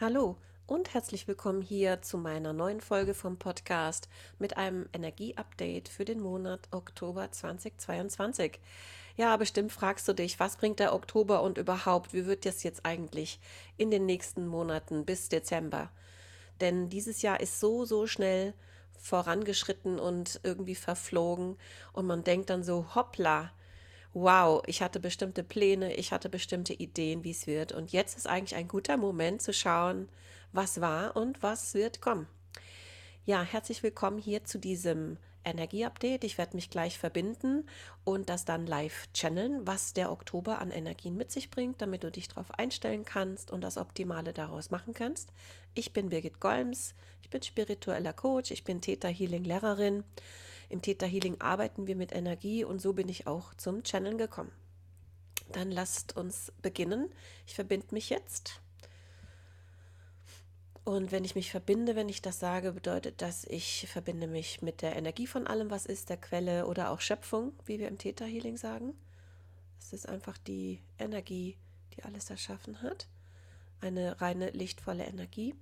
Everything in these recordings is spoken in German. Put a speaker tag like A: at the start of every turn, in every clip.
A: Hallo und herzlich willkommen hier zu meiner neuen Folge vom Podcast mit einem Energieupdate für den Monat Oktober 2022. Ja, bestimmt fragst du dich, was bringt der Oktober und überhaupt, wie wird das jetzt eigentlich in den nächsten Monaten bis Dezember? Denn dieses Jahr ist so, so schnell vorangeschritten und irgendwie verflogen und man denkt dann so, hoppla, wow, ich hatte bestimmte Pläne, ich hatte bestimmte Ideen, wie es wird. Und jetzt ist eigentlich ein guter Moment zu schauen, was war und was wird kommen. Ja, herzlich willkommen hier zu diesem Energieupdate. Ich werde mich gleich verbinden und das dann live channeln, was der Oktober an Energien mit sich bringt, damit du dich darauf einstellen kannst und das Optimale daraus machen kannst. Ich bin Birgit Golms, ich bin spiritueller Coach, ich bin Theta Healing Lehrerin im Theta Healing arbeiten wir mit Energie und so bin ich auch zum Channeln gekommen. Dann lasst uns beginnen. Ich verbinde mich jetzt. Und wenn ich mich verbinde, wenn ich das sage, bedeutet das, ich verbinde mich mit der Energie von allem, was ist, der Quelle oder auch Schöpfung, wie wir im Theta Healing sagen. Es ist einfach die Energie, die alles erschaffen hat. Eine reine lichtvolle Energie.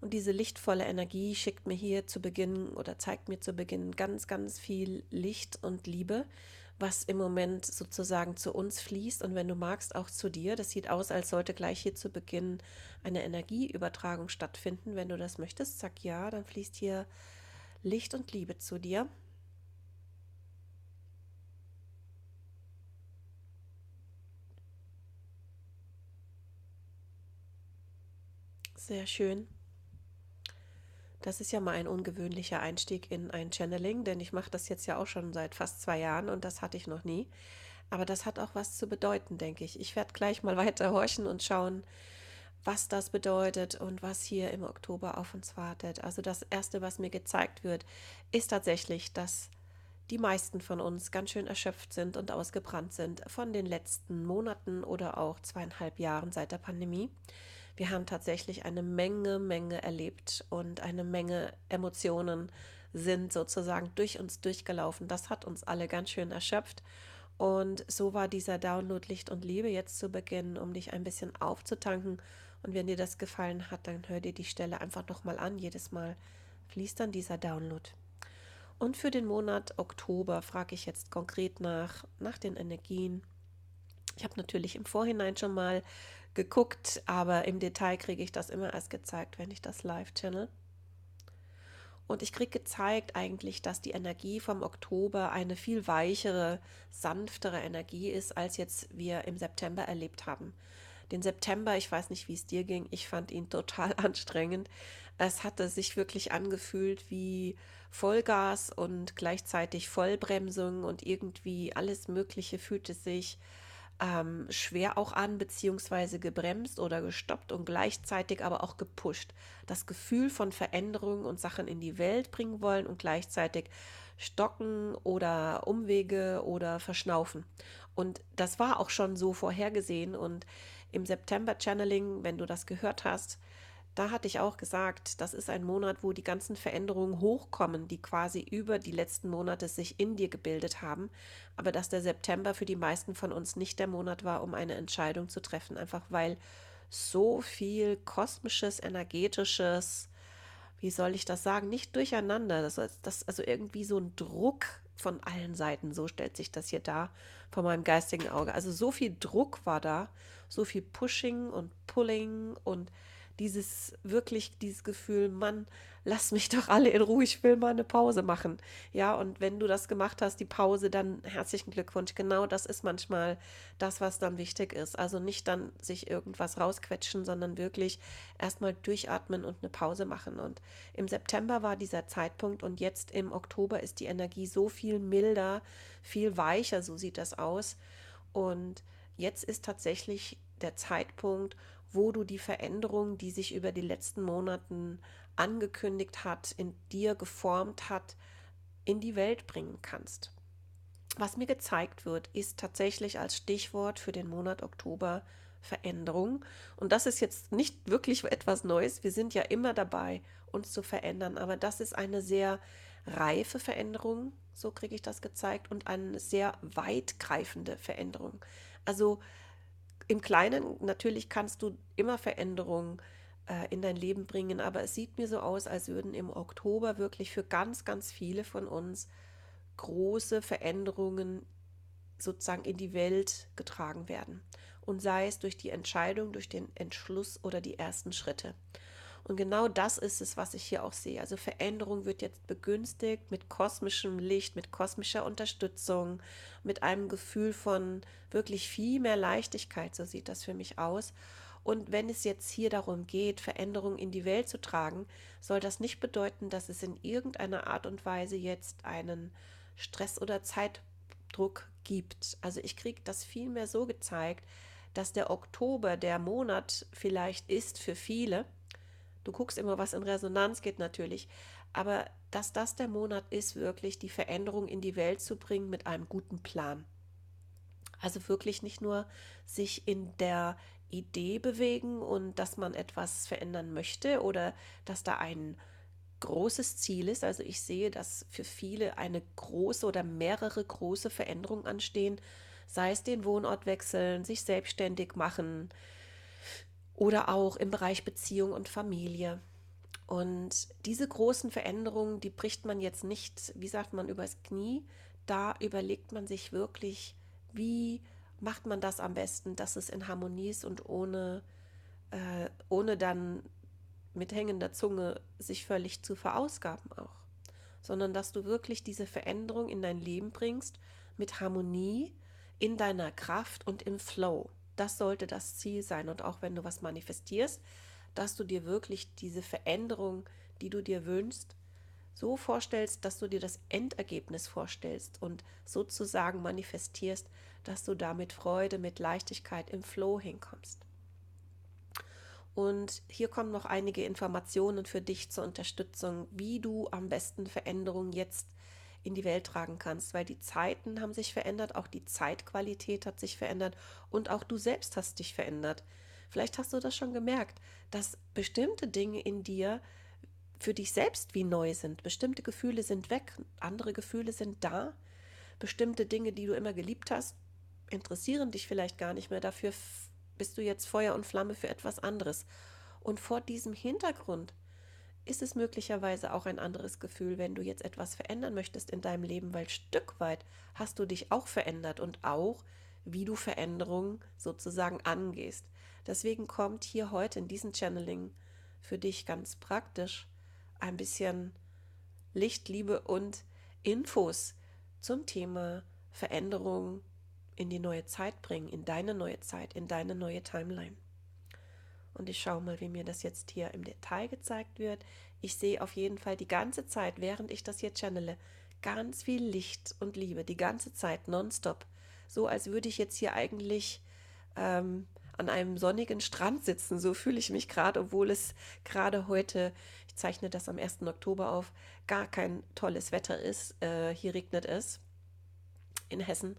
A: Und diese lichtvolle Energie schickt mir hier zu Beginn oder zeigt mir zu Beginn ganz, ganz viel Licht und Liebe, was im Moment sozusagen zu uns fließt und wenn du magst, auch zu dir. Das sieht aus, als sollte gleich hier zu Beginn eine Energieübertragung stattfinden. Wenn du das möchtest, sag ja, dann fließt hier Licht und Liebe zu dir. Sehr schön. Das ist ja mal ein ungewöhnlicher Einstieg in ein Channeling, denn ich mache das jetzt ja auch schon seit fast zwei Jahren und das hatte ich noch nie. Aber das hat auch was zu bedeuten, denke ich. Ich werde gleich mal weiter horchen und schauen, was das bedeutet und was hier im Oktober auf uns wartet. Also das Erste, was mir gezeigt wird, ist tatsächlich, dass die meisten von uns ganz schön erschöpft sind und ausgebrannt sind von den letzten Monaten oder auch zweieinhalb Jahren seit der Pandemie wir haben tatsächlich eine Menge, Menge erlebt und eine Menge Emotionen sind sozusagen durch uns durchgelaufen. Das hat uns alle ganz schön erschöpft. Und so war dieser Download Licht und Liebe jetzt zu Beginn, um dich ein bisschen aufzutanken. Und wenn dir das gefallen hat, dann hör dir die Stelle einfach nochmal an. Jedes Mal fließt dann dieser Download. Und für den Monat Oktober frage ich jetzt konkret nach, nach den Energien. Ich habe natürlich im Vorhinein schon mal geguckt, aber im Detail kriege ich das immer erst gezeigt, wenn ich das live channel. Und ich kriege gezeigt eigentlich, dass die Energie vom Oktober eine viel weichere, sanftere Energie ist, als jetzt wir im September erlebt haben. Den September, ich weiß nicht, wie es dir ging, ich fand ihn total anstrengend. Es hatte sich wirklich angefühlt wie Vollgas und gleichzeitig Vollbremsung und irgendwie alles Mögliche fühlte sich ähm, schwer auch an, beziehungsweise gebremst oder gestoppt und gleichzeitig aber auch gepusht. Das Gefühl von Veränderung und Sachen in die Welt bringen wollen und gleichzeitig stocken oder Umwege oder verschnaufen. Und das war auch schon so vorhergesehen. Und im September Channeling, wenn du das gehört hast, da hatte ich auch gesagt, das ist ein Monat, wo die ganzen Veränderungen hochkommen, die quasi über die letzten Monate sich in dir gebildet haben, aber dass der September für die meisten von uns nicht der Monat war, um eine Entscheidung zu treffen, einfach weil so viel kosmisches, energetisches, wie soll ich das sagen, nicht durcheinander, das, das also irgendwie so ein Druck von allen Seiten, so stellt sich das hier dar vor meinem geistigen Auge. Also so viel Druck war da, so viel Pushing und Pulling und dieses wirklich dieses Gefühl, Mann, lass mich doch alle in Ruhe, ich will mal eine Pause machen. Ja, und wenn du das gemacht hast, die Pause, dann herzlichen Glückwunsch. Genau das ist manchmal das, was dann wichtig ist. Also nicht dann sich irgendwas rausquetschen, sondern wirklich erstmal durchatmen und eine Pause machen. Und im September war dieser Zeitpunkt und jetzt im Oktober ist die Energie so viel milder, viel weicher, so sieht das aus. Und jetzt ist tatsächlich der Zeitpunkt, wo du die Veränderung, die sich über die letzten Monaten angekündigt hat, in dir geformt hat, in die Welt bringen kannst. Was mir gezeigt wird, ist tatsächlich als Stichwort für den Monat Oktober Veränderung. Und das ist jetzt nicht wirklich etwas Neues. Wir sind ja immer dabei, uns zu verändern. Aber das ist eine sehr reife Veränderung, so kriege ich das gezeigt, und eine sehr weitgreifende Veränderung. Also im Kleinen natürlich kannst du immer Veränderungen äh, in dein Leben bringen, aber es sieht mir so aus, als würden im Oktober wirklich für ganz, ganz viele von uns große Veränderungen sozusagen in die Welt getragen werden. Und sei es durch die Entscheidung, durch den Entschluss oder die ersten Schritte. Und genau das ist es, was ich hier auch sehe. Also Veränderung wird jetzt begünstigt mit kosmischem Licht, mit kosmischer Unterstützung, mit einem Gefühl von wirklich viel mehr Leichtigkeit, so sieht das für mich aus. Und wenn es jetzt hier darum geht, Veränderungen in die Welt zu tragen, soll das nicht bedeuten, dass es in irgendeiner Art und Weise jetzt einen Stress oder Zeitdruck gibt. Also ich kriege das vielmehr so gezeigt, dass der Oktober der Monat vielleicht ist für viele, Du guckst immer, was in Resonanz geht natürlich. Aber dass das der Monat ist, wirklich die Veränderung in die Welt zu bringen mit einem guten Plan. Also wirklich nicht nur sich in der Idee bewegen und dass man etwas verändern möchte oder dass da ein großes Ziel ist. Also ich sehe, dass für viele eine große oder mehrere große Veränderungen anstehen, sei es den Wohnort wechseln, sich selbstständig machen, oder auch im Bereich Beziehung und Familie. Und diese großen Veränderungen, die bricht man jetzt nicht, wie sagt man, übers Knie. Da überlegt man sich wirklich, wie macht man das am besten, dass es in Harmonie ist und ohne, äh, ohne dann mit hängender Zunge sich völlig zu verausgaben auch. Sondern dass du wirklich diese Veränderung in dein Leben bringst mit Harmonie, in deiner Kraft und im Flow. Das sollte das Ziel sein. Und auch wenn du was manifestierst, dass du dir wirklich diese Veränderung, die du dir wünschst, so vorstellst, dass du dir das Endergebnis vorstellst und sozusagen manifestierst, dass du da mit Freude, mit Leichtigkeit im Flow hinkommst. Und hier kommen noch einige Informationen für dich zur Unterstützung, wie du am besten Veränderungen jetzt in die Welt tragen kannst, weil die Zeiten haben sich verändert, auch die Zeitqualität hat sich verändert und auch du selbst hast dich verändert. Vielleicht hast du das schon gemerkt, dass bestimmte Dinge in dir für dich selbst wie neu sind. Bestimmte Gefühle sind weg, andere Gefühle sind da. Bestimmte Dinge, die du immer geliebt hast, interessieren dich vielleicht gar nicht mehr. Dafür bist du jetzt Feuer und Flamme für etwas anderes. Und vor diesem Hintergrund ist es möglicherweise auch ein anderes Gefühl, wenn du jetzt etwas verändern möchtest in deinem Leben, weil Stück weit hast du dich auch verändert und auch, wie du Veränderungen sozusagen angehst. Deswegen kommt hier heute in diesem Channeling für dich ganz praktisch ein bisschen Licht, Liebe und Infos zum Thema Veränderung in die neue Zeit bringen, in deine neue Zeit, in deine neue Timeline. Und ich schaue mal, wie mir das jetzt hier im Detail gezeigt wird. Ich sehe auf jeden Fall die ganze Zeit, während ich das hier channele, ganz viel Licht und Liebe, die ganze Zeit, nonstop. So als würde ich jetzt hier eigentlich ähm, an einem sonnigen Strand sitzen. So fühle ich mich gerade, obwohl es gerade heute, ich zeichne das am 1. Oktober auf, gar kein tolles Wetter ist. Äh, hier regnet es in Hessen.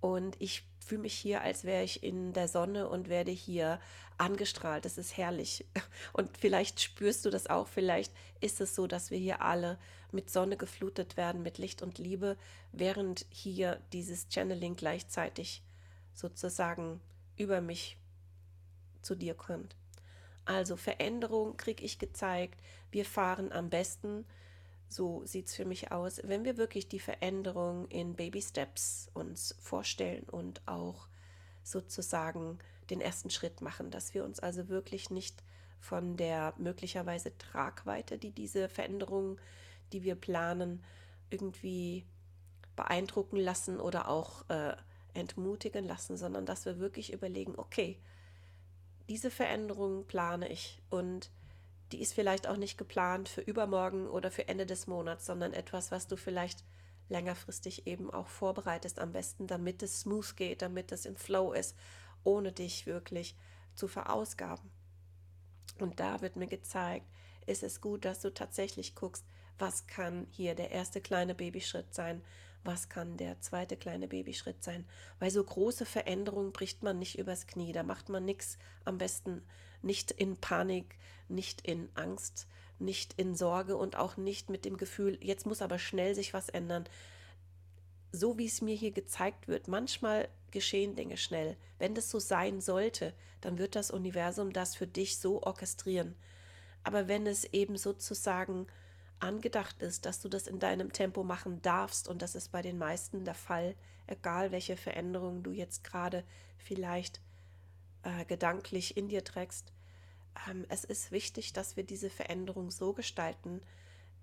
A: Und ich fühle mich hier, als wäre ich in der Sonne und werde hier angestrahlt. Das ist herrlich. Und vielleicht spürst du das auch. Vielleicht ist es so, dass wir hier alle mit Sonne geflutet werden, mit Licht und Liebe, während hier dieses Channeling gleichzeitig sozusagen über mich zu dir kommt. Also Veränderung kriege ich gezeigt. Wir fahren am besten so sieht es für mich aus, wenn wir wirklich die Veränderung in Baby Steps uns vorstellen und auch sozusagen den ersten Schritt machen, dass wir uns also wirklich nicht von der möglicherweise Tragweite, die diese Veränderung, die wir planen, irgendwie beeindrucken lassen oder auch äh, entmutigen lassen, sondern dass wir wirklich überlegen, okay, diese Veränderung plane ich und die ist vielleicht auch nicht geplant für übermorgen oder für Ende des Monats, sondern etwas, was du vielleicht längerfristig eben auch vorbereitest, am besten, damit es smooth geht, damit es im Flow ist, ohne dich wirklich zu verausgaben. Und da wird mir gezeigt, ist es gut, dass du tatsächlich guckst, was kann hier der erste kleine Babyschritt sein, was kann der zweite kleine Babyschritt sein. Weil so große Veränderungen bricht man nicht übers Knie, da macht man nichts am besten nicht in Panik, nicht in Angst, nicht in Sorge und auch nicht mit dem Gefühl, jetzt muss aber schnell sich was ändern. so wie es mir hier gezeigt wird, manchmal geschehen Dinge schnell. Wenn das so sein sollte, dann wird das Universum das für dich so orchestrieren. Aber wenn es eben sozusagen angedacht ist, dass du das in deinem Tempo machen darfst, und das ist bei den meisten der Fall, egal welche Veränderungen du jetzt gerade vielleicht äh, gedanklich in dir trägst, ähm, es ist wichtig, dass wir diese Veränderung so gestalten,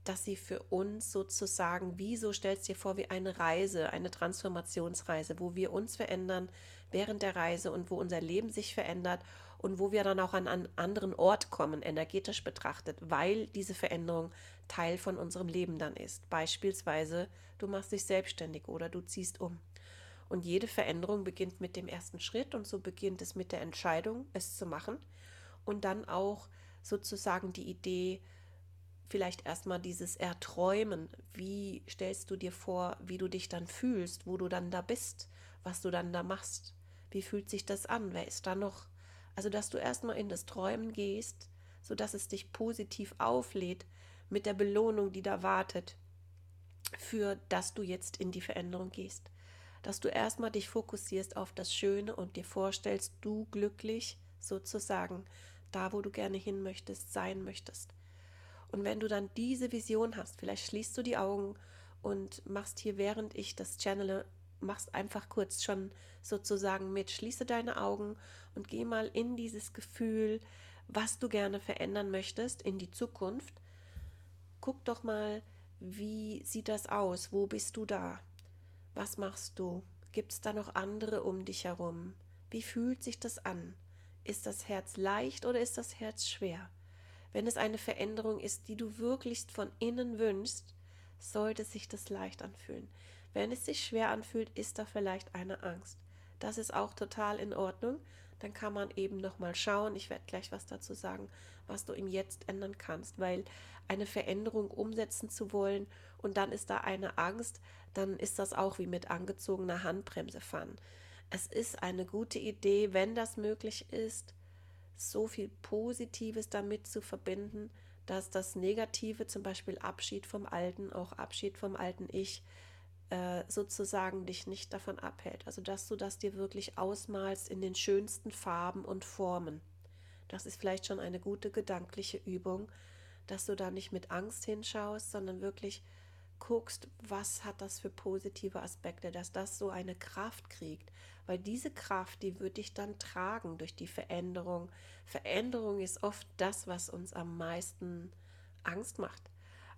A: dass sie für uns sozusagen, wie so stellst dir vor, wie eine Reise, eine Transformationsreise, wo wir uns verändern während der Reise und wo unser Leben sich verändert und wo wir dann auch an einen anderen Ort kommen, energetisch betrachtet, weil diese Veränderung Teil von unserem Leben dann ist. Beispielsweise, du machst dich selbstständig oder du ziehst um. Und jede Veränderung beginnt mit dem ersten Schritt und so beginnt es mit der Entscheidung, es zu machen und dann auch sozusagen die Idee, vielleicht erstmal dieses Erträumen. Wie stellst du dir vor, wie du dich dann fühlst, wo du dann da bist, was du dann da machst? Wie fühlt sich das an? Wer ist da noch? Also, dass du erstmal in das Träumen gehst, sodass es dich positiv auflädt mit der Belohnung, die da wartet, für dass du jetzt in die Veränderung gehst. Dass du erstmal dich fokussierst auf das Schöne und dir vorstellst, du glücklich sozusagen da, wo du gerne hin möchtest, sein möchtest. Und wenn du dann diese Vision hast, vielleicht schließt du die Augen und machst hier, während ich das channele, machst einfach kurz schon sozusagen mit, schließe deine Augen und geh mal in dieses Gefühl, was du gerne verändern möchtest in die Zukunft. Guck doch mal, wie sieht das aus? Wo bist du da? Was machst du? Gibt es da noch andere um dich herum? Wie fühlt sich das an? Ist das Herz leicht oder ist das Herz schwer? Wenn es eine Veränderung ist, die du wirklich von innen wünschst, sollte sich das leicht anfühlen. Wenn es sich schwer anfühlt, ist da vielleicht eine Angst. Das ist auch total in Ordnung. Dann kann man eben noch mal schauen. Ich werde gleich was dazu sagen, was du im Jetzt ändern kannst, weil eine Veränderung umsetzen zu wollen und dann ist da eine Angst, dann ist das auch wie mit angezogener Handbremse fahren. Es ist eine gute Idee, wenn das möglich ist, so viel Positives damit zu verbinden, dass das Negative, zum Beispiel Abschied vom Alten, auch Abschied vom alten Ich, äh, sozusagen dich nicht davon abhält. Also dass du das dir wirklich ausmalst in den schönsten Farben und Formen. Das ist vielleicht schon eine gute gedankliche Übung, dass du da nicht mit Angst hinschaust, sondern wirklich guckst, was hat das für positive Aspekte, dass das so eine Kraft kriegt, weil diese Kraft, die wird dich dann tragen durch die Veränderung. Veränderung ist oft das, was uns am meisten Angst macht.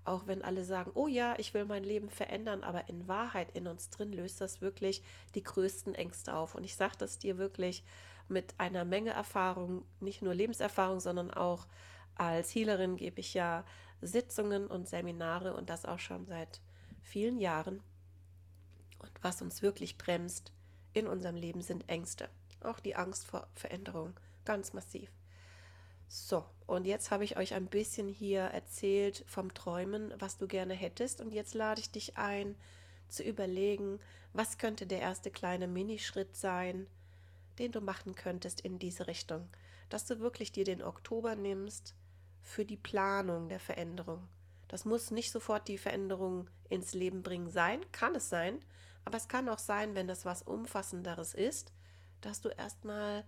A: Auch wenn alle sagen, oh ja, ich will mein Leben verändern, aber in Wahrheit in uns drin löst das wirklich die größten Ängste auf. Und ich sage das dir wirklich mit einer Menge Erfahrung, nicht nur Lebenserfahrung, sondern auch als Healerin gebe ich ja Sitzungen und Seminare und das auch schon seit vielen Jahren. Und was uns wirklich bremst in unserem Leben sind Ängste. Auch die Angst vor Veränderung, ganz massiv. So, und jetzt habe ich euch ein bisschen hier erzählt vom Träumen, was du gerne hättest. Und jetzt lade ich dich ein, zu überlegen, was könnte der erste kleine Minischritt sein, den du machen könntest in diese Richtung. Dass du wirklich dir den Oktober nimmst für die Planung der Veränderung. Das muss nicht sofort die Veränderung ins Leben bringen sein, kann es sein, aber es kann auch sein, wenn das was Umfassenderes ist, dass du erstmal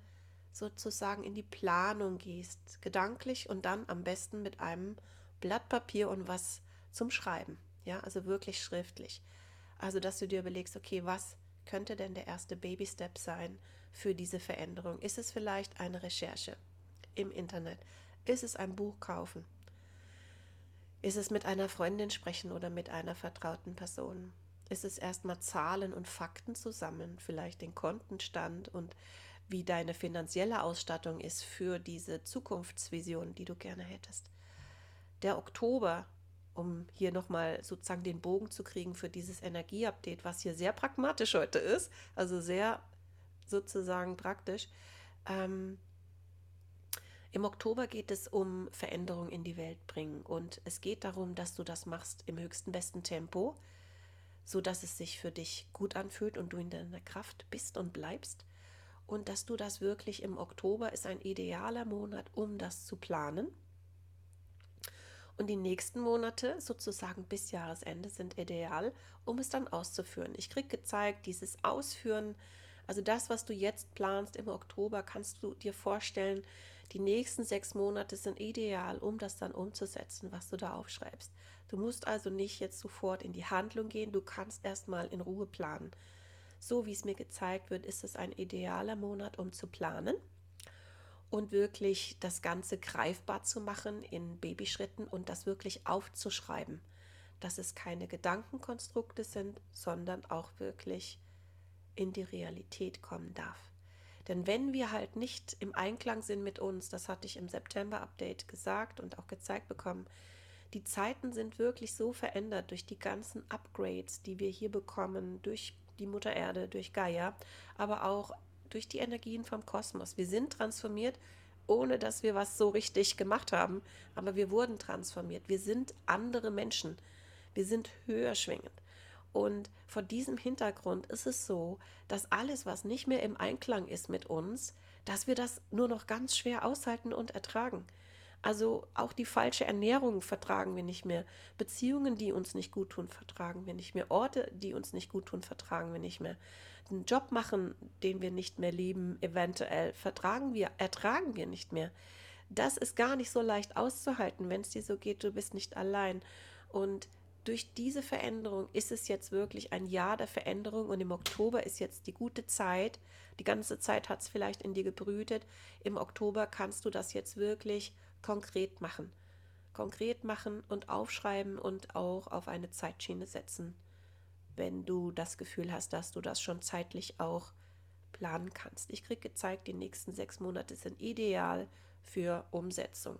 A: sozusagen in die Planung gehst, gedanklich und dann am besten mit einem Blatt Papier und was zum Schreiben. Ja, also wirklich schriftlich. Also, dass du dir überlegst, okay, was könnte denn der erste Baby-Step sein für diese Veränderung? Ist es vielleicht eine Recherche im Internet? Ist es ein Buch kaufen? Ist es mit einer Freundin sprechen oder mit einer vertrauten Person? Ist es erstmal Zahlen und Fakten zu sammeln, vielleicht den Kontenstand und wie deine finanzielle Ausstattung ist für diese Zukunftsvision, die du gerne hättest. Der Oktober, um hier nochmal sozusagen den Bogen zu kriegen für dieses Energieupdate, was hier sehr pragmatisch heute ist, also sehr sozusagen praktisch, ähm, im Oktober geht es um Veränderung in die Welt bringen und es geht darum, dass du das machst im höchsten besten Tempo, so dass es sich für dich gut anfühlt und du in deiner Kraft bist und bleibst und dass du das wirklich im Oktober ist ein idealer Monat, um das zu planen. Und die nächsten Monate, sozusagen bis Jahresende, sind ideal, um es dann auszuführen. Ich kriege gezeigt, dieses Ausführen, also das, was du jetzt planst im Oktober, kannst du dir vorstellen, die nächsten sechs Monate sind ideal, um das dann umzusetzen, was du da aufschreibst. Du musst also nicht jetzt sofort in die Handlung gehen, du kannst erstmal in Ruhe planen. So wie es mir gezeigt wird, ist es ein idealer Monat, um zu planen und wirklich das Ganze greifbar zu machen in Babyschritten und das wirklich aufzuschreiben, dass es keine Gedankenkonstrukte sind, sondern auch wirklich in die Realität kommen darf. Denn wenn wir halt nicht im Einklang sind mit uns, das hatte ich im September-Update gesagt und auch gezeigt bekommen, die Zeiten sind wirklich so verändert durch die ganzen Upgrades, die wir hier bekommen, durch die Mutter Erde, durch Gaia, aber auch durch die Energien vom Kosmos. Wir sind transformiert, ohne dass wir was so richtig gemacht haben, aber wir wurden transformiert. Wir sind andere Menschen. Wir sind höher schwingend. Und vor diesem Hintergrund ist es so, dass alles, was nicht mehr im Einklang ist mit uns, dass wir das nur noch ganz schwer aushalten und ertragen. Also auch die falsche Ernährung vertragen wir nicht mehr. Beziehungen, die uns nicht gut tun, vertragen wir nicht mehr. Orte, die uns nicht gut tun, vertragen wir nicht mehr. Den Job machen, den wir nicht mehr lieben, eventuell vertragen wir, ertragen wir nicht mehr. Das ist gar nicht so leicht auszuhalten, wenn es dir so geht, du bist nicht allein. Und durch diese Veränderung ist es jetzt wirklich ein Jahr der Veränderung und im Oktober ist jetzt die gute Zeit. Die ganze Zeit hat es vielleicht in dir gebrütet. Im Oktober kannst du das jetzt wirklich konkret machen. Konkret machen und aufschreiben und auch auf eine Zeitschiene setzen, wenn du das Gefühl hast, dass du das schon zeitlich auch planen kannst. Ich kriege gezeigt, die nächsten sechs Monate sind ideal für Umsetzung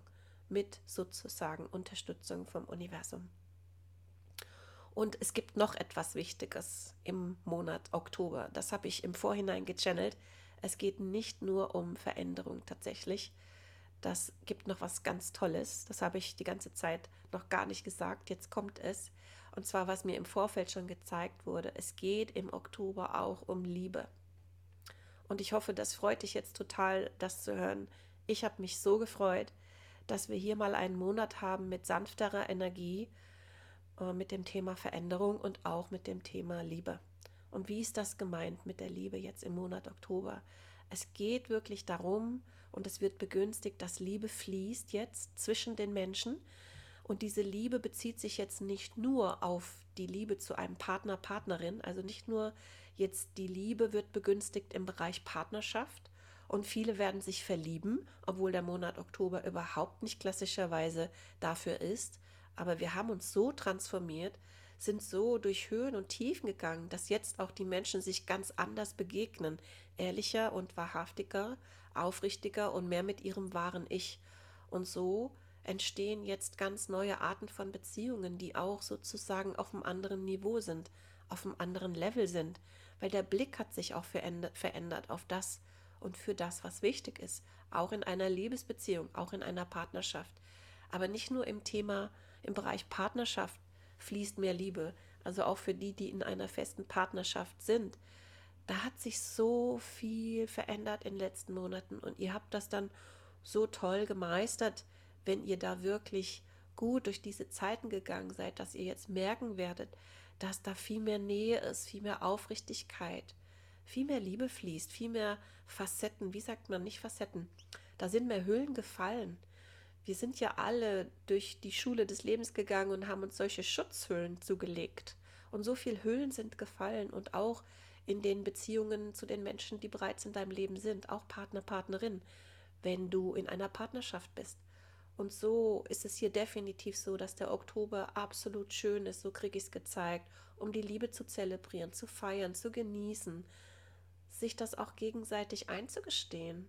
A: mit sozusagen Unterstützung vom Universum. Und es gibt noch etwas Wichtiges im Monat Oktober. Das habe ich im Vorhinein gechannelt. Es geht nicht nur um Veränderung tatsächlich, das gibt noch was ganz Tolles. Das habe ich die ganze Zeit noch gar nicht gesagt. Jetzt kommt es. Und zwar, was mir im Vorfeld schon gezeigt wurde. Es geht im Oktober auch um Liebe. Und ich hoffe, das freut dich jetzt total, das zu hören. Ich habe mich so gefreut, dass wir hier mal einen Monat haben mit sanfterer Energie, äh, mit dem Thema Veränderung und auch mit dem Thema Liebe. Und wie ist das gemeint mit der Liebe jetzt im Monat Oktober? Es geht wirklich darum, und es wird begünstigt, dass Liebe fließt jetzt zwischen den Menschen. Und diese Liebe bezieht sich jetzt nicht nur auf die Liebe zu einem Partner, Partnerin, also nicht nur jetzt die Liebe wird begünstigt im Bereich Partnerschaft und viele werden sich verlieben, obwohl der Monat Oktober überhaupt nicht klassischerweise dafür ist. Aber wir haben uns so transformiert, sind so durch Höhen und Tiefen gegangen, dass jetzt auch die Menschen sich ganz anders begegnen, ehrlicher und wahrhaftiger aufrichtiger und mehr mit ihrem wahren Ich. Und so entstehen jetzt ganz neue Arten von Beziehungen, die auch sozusagen auf einem anderen Niveau sind, auf einem anderen Level sind, weil der Blick hat sich auch verändert auf das und für das, was wichtig ist, auch in einer Liebesbeziehung, auch in einer Partnerschaft. Aber nicht nur im Thema, im Bereich Partnerschaft fließt mehr Liebe, also auch für die, die in einer festen Partnerschaft sind, da hat sich so viel verändert in den letzten Monaten und ihr habt das dann so toll gemeistert, wenn ihr da wirklich gut durch diese Zeiten gegangen seid, dass ihr jetzt merken werdet, dass da viel mehr Nähe ist, viel mehr Aufrichtigkeit, viel mehr Liebe fließt, viel mehr Facetten. Wie sagt man nicht Facetten? Da sind mehr Hüllen gefallen. Wir sind ja alle durch die Schule des Lebens gegangen und haben uns solche Schutzhüllen zugelegt. Und so viele Hüllen sind gefallen und auch in den Beziehungen zu den Menschen, die bereits in deinem Leben sind, auch Partner, Partnerin, wenn du in einer Partnerschaft bist. Und so ist es hier definitiv so, dass der Oktober absolut schön ist, so kriege ich es gezeigt, um die Liebe zu zelebrieren, zu feiern, zu genießen, sich das auch gegenseitig einzugestehen.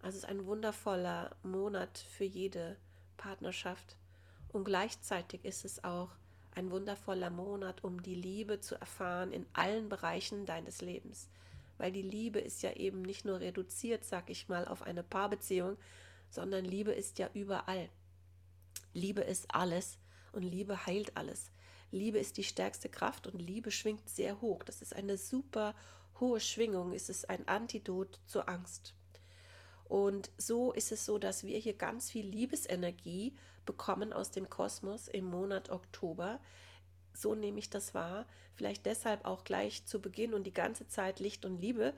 A: Also es ist ein wundervoller Monat für jede Partnerschaft. Und gleichzeitig ist es auch ein wundervoller Monat, um die Liebe zu erfahren in allen Bereichen deines Lebens. Weil die Liebe ist ja eben nicht nur reduziert, sag ich mal, auf eine Paarbeziehung, sondern Liebe ist ja überall. Liebe ist alles und Liebe heilt alles. Liebe ist die stärkste Kraft und Liebe schwingt sehr hoch. Das ist eine super hohe Schwingung. Es ist ein Antidot zur Angst. Und so ist es so, dass wir hier ganz viel Liebesenergie bekommen aus dem Kosmos im Monat Oktober. So nehme ich das wahr. Vielleicht deshalb auch gleich zu Beginn und die ganze Zeit Licht und Liebe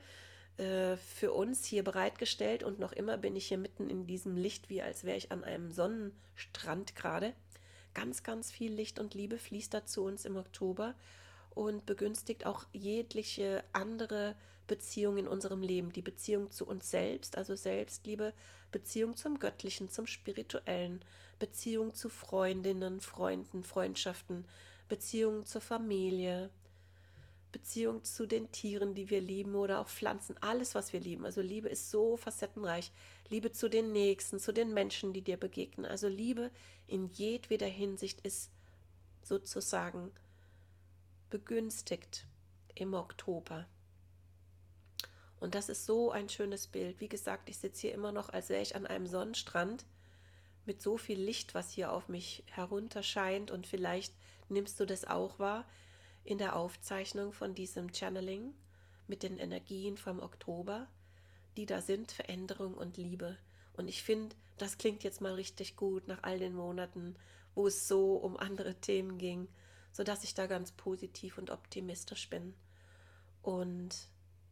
A: äh, für uns hier bereitgestellt. Und noch immer bin ich hier mitten in diesem Licht, wie als wäre ich an einem Sonnenstrand gerade. Ganz, ganz viel Licht und Liebe fließt da zu uns im Oktober und begünstigt auch jegliche andere Beziehung in unserem Leben. Die Beziehung zu uns selbst, also Selbstliebe, Beziehung zum Göttlichen, zum Spirituellen, Beziehung zu Freundinnen, Freunden, Freundschaften, Beziehung zur Familie, Beziehung zu den Tieren, die wir lieben oder auch Pflanzen, alles, was wir lieben. Also Liebe ist so facettenreich. Liebe zu den Nächsten, zu den Menschen, die dir begegnen. Also Liebe in jedweder Hinsicht ist sozusagen begünstigt im Oktober. Und das ist so ein schönes Bild. Wie gesagt, ich sitze hier immer noch, als wäre ich an einem Sonnenstrand mit so viel Licht, was hier auf mich herunterscheint. Und vielleicht nimmst du das auch wahr in der Aufzeichnung von diesem Channeling mit den Energien vom Oktober, die da sind, Veränderung und Liebe. Und ich finde, das klingt jetzt mal richtig gut nach all den Monaten, wo es so um andere Themen ging, sodass ich da ganz positiv und optimistisch bin. Und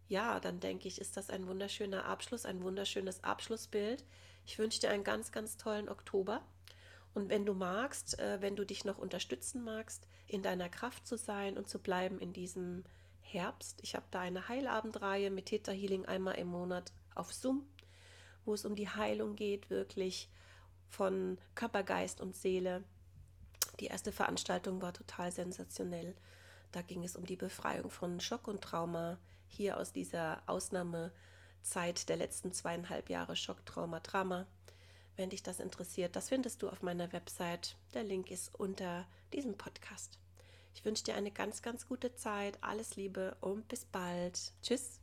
A: ja, dann denke ich, ist das ein wunderschöner Abschluss, ein wunderschönes Abschlussbild. Ich wünsche dir einen ganz, ganz tollen Oktober. Und wenn du magst, äh, wenn du dich noch unterstützen magst, in deiner Kraft zu sein und zu bleiben in diesem Herbst, ich habe da eine Heilabendreihe mit Theta Healing einmal im Monat auf Zoom, wo es um die Heilung geht, wirklich von Körper, Geist und Seele. Die erste Veranstaltung war total sensationell. Da ging es um die Befreiung von Schock und Trauma, hier aus dieser Ausnahmezeit der letzten zweieinhalb Jahre Schock, Trauma, Drama wenn dich das interessiert. Das findest du auf meiner Website. Der Link ist unter diesem Podcast. Ich wünsche dir eine ganz, ganz gute Zeit. Alles Liebe und bis bald. Tschüss.